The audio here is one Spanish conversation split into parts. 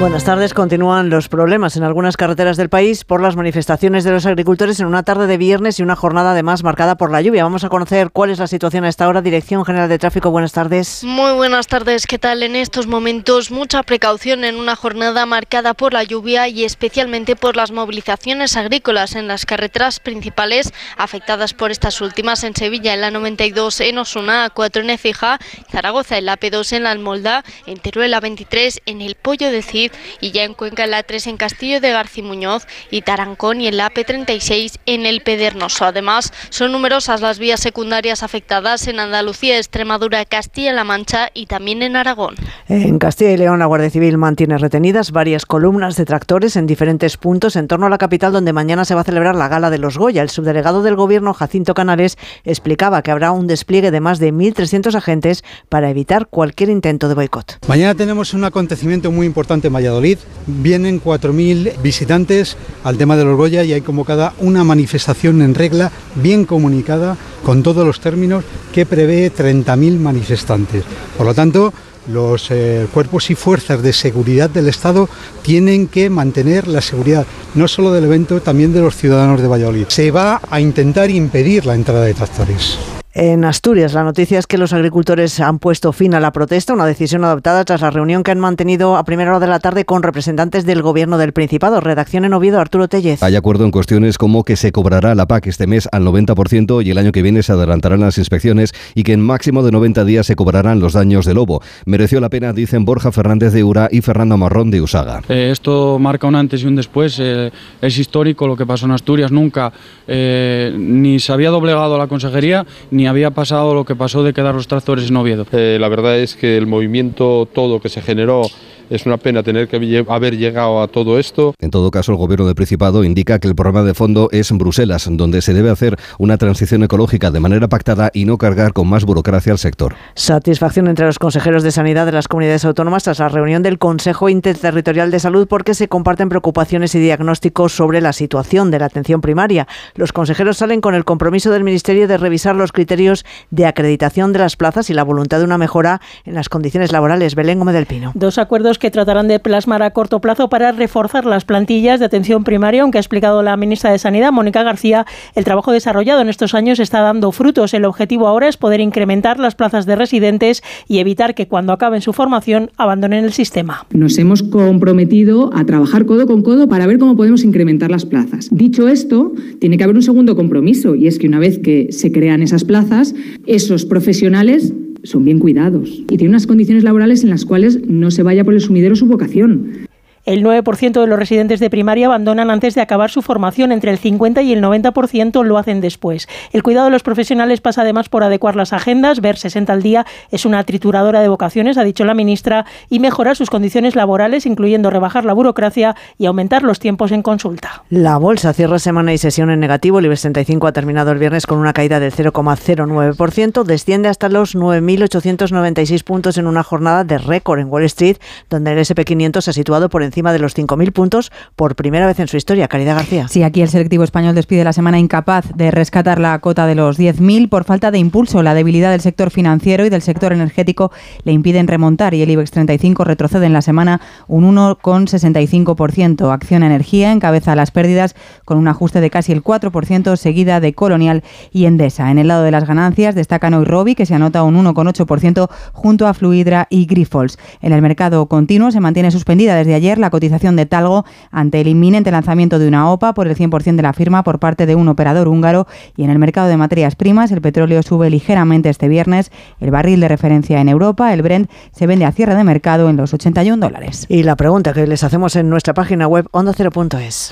Buenas tardes. Continúan los problemas en algunas carreteras del país por las manifestaciones de los agricultores en una tarde de viernes y una jornada además marcada por la lluvia. Vamos a conocer cuál es la situación a esta hora. Dirección General de Tráfico, buenas tardes. Muy buenas tardes. ¿Qué tal? En estos momentos mucha precaución en una jornada marcada por la lluvia y especialmente por las movilizaciones agrícolas en las carreteras principales afectadas por estas últimas en Sevilla en la 92, en Osuna, A4 en Ecija, Zaragoza en la P2 en la Almolda, en Teruel la 23 en el Pollo de Cid y ya en Cuenca en la 3 en Castillo de Garcimuñoz y Tarancón y en la AP36 en el Pedernoso. Además, son numerosas las vías secundarias afectadas en Andalucía, Extremadura, Castilla-La Mancha y también en Aragón. En Castilla y León, la Guardia Civil mantiene retenidas varias columnas de tractores en diferentes puntos en torno a la capital donde mañana se va a celebrar la Gala de los Goya. El subdelegado del Gobierno, Jacinto Canales, explicaba que habrá un despliegue de más de 1.300 agentes para evitar cualquier intento de boicot. Mañana tenemos un acontecimiento muy importante Valladolid. Vienen 4.000 visitantes al tema de los Goya y hay convocada una manifestación en regla, bien comunicada, con todos los términos, que prevé 30.000 manifestantes. Por lo tanto, los eh, cuerpos y fuerzas de seguridad del Estado tienen que mantener la seguridad no solo del evento, también de los ciudadanos de Valladolid. Se va a intentar impedir la entrada de tractores. En Asturias, la noticia es que los agricultores han puesto fin a la protesta, una decisión adoptada tras la reunión que han mantenido a primera hora de la tarde con representantes del Gobierno del Principado. Redacción en Oviedo, Arturo Tellez. Hay acuerdo en cuestiones como que se cobrará la PAC este mes al 90% y el año que viene se adelantarán las inspecciones y que en máximo de 90 días se cobrarán los daños de lobo. Mereció la pena, dicen Borja Fernández de Ura y Fernando Marrón de Usaga. Eh, esto marca un antes y un después. Eh, es histórico lo que pasó en Asturias. Nunca eh, ni se había doblegado la consejería ni había pasado lo que pasó de quedar los tractores en Oviedo. Eh, la verdad es que el movimiento todo que se generó es una pena tener que haber llegado a todo esto. En todo caso, el gobierno del Principado indica que el programa de fondo es en Bruselas, donde se debe hacer una transición ecológica de manera pactada y no cargar con más burocracia al sector. Satisfacción entre los consejeros de sanidad de las comunidades autónomas tras la reunión del Consejo Interterritorial de Salud porque se comparten preocupaciones y diagnósticos sobre la situación de la atención primaria. Los consejeros salen con el compromiso del Ministerio de revisar los criterios de acreditación de las plazas y la voluntad de una mejora en las condiciones laborales. Belén Gómez del Pino. Dos acuerdos que tratarán de plasmar a corto plazo para reforzar las plantillas de atención primaria, aunque ha explicado la ministra de Sanidad, Mónica García, el trabajo desarrollado en estos años está dando frutos. El objetivo ahora es poder incrementar las plazas de residentes y evitar que cuando acaben su formación abandonen el sistema. Nos hemos comprometido a trabajar codo con codo para ver cómo podemos incrementar las plazas. Dicho esto, tiene que haber un segundo compromiso y es que una vez que se crean esas plazas, esos profesionales son bien cuidados y tienen unas condiciones laborales en las cuales no se vaya por el sumidero su vocación. El 9% de los residentes de primaria abandonan antes de acabar su formación, entre el 50 y el 90% lo hacen después. El cuidado de los profesionales pasa además por adecuar las agendas, ver 60 al día es una trituradora de vocaciones, ha dicho la ministra, y mejorar sus condiciones laborales, incluyendo rebajar la burocracia y aumentar los tiempos en consulta. La bolsa cierra semana y sesión en negativo. El IBEX 35 ha terminado el viernes con una caída del 0,09%, desciende hasta los 9.896 puntos en una jornada de récord en Wall Street, donde el SP500 se ha situado por encima de los 5.000 puntos por primera vez en su historia. Caridad García. Sí, aquí el selectivo español despide la semana incapaz de rescatar la cota de los 10.000 por falta de impulso. La debilidad del sector financiero y del sector energético le impiden remontar y el IBEX 35 retrocede en la semana un 1,65%. Acción Energía encabeza las pérdidas con un ajuste de casi el 4%, seguida de Colonial y Endesa. En el lado de las ganancias destacan hoy Robi, que se anota un 1,8% junto a Fluidra y Grifols. En el mercado continuo se mantiene suspendida desde ayer la cotización de Talgo ante el inminente lanzamiento de una OPA por el 100% de la firma por parte de un operador húngaro y en el mercado de materias primas el petróleo sube ligeramente este viernes. El barril de referencia en Europa, el Brent, se vende a cierre de mercado en los 81 dólares. Y la pregunta que les hacemos en nuestra página web ondacero.es.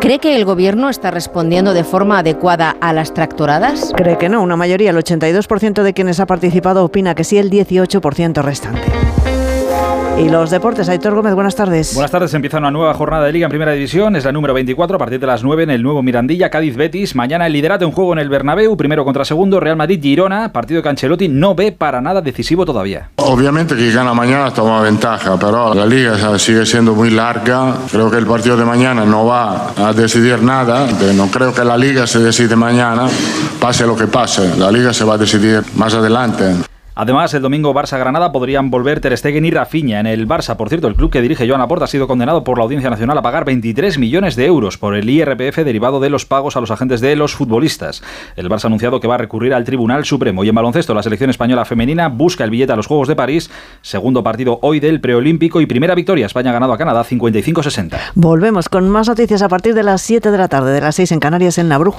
¿Cree que el gobierno está respondiendo de forma adecuada a las tractoradas? Cree que no. Una mayoría, el 82% de quienes ha participado opina que sí, el 18% restante. Y los deportes, Aitor Gómez, buenas tardes. Buenas tardes, empieza una nueva jornada de Liga en Primera División, es la número 24, a partir de las 9 en el nuevo Mirandilla, Cádiz-Betis. Mañana el liderato en juego en el Bernabéu, primero contra segundo, Real Madrid-Girona, partido que Ancelotti no ve para nada decisivo todavía. Obviamente que gana mañana toma ventaja, pero la Liga sigue siendo muy larga. Creo que el partido de mañana no va a decidir nada. No creo que la Liga se decide mañana, pase lo que pase. La Liga se va a decidir más adelante. Además, el domingo Barça-Granada podrían volver Ter Stegen y Rafinha. En el Barça, por cierto, el club que dirige Joan Laporta ha sido condenado por la Audiencia Nacional a pagar 23 millones de euros por el IRPF derivado de los pagos a los agentes de los futbolistas. El Barça ha anunciado que va a recurrir al Tribunal Supremo. Y en baloncesto, la selección española femenina busca el billete a los Juegos de París. Segundo partido hoy del preolímpico y primera victoria. España ha ganado a Canadá 55-60. Volvemos con más noticias a partir de las 7 de la tarde, de las 6 en Canarias en la Brújula.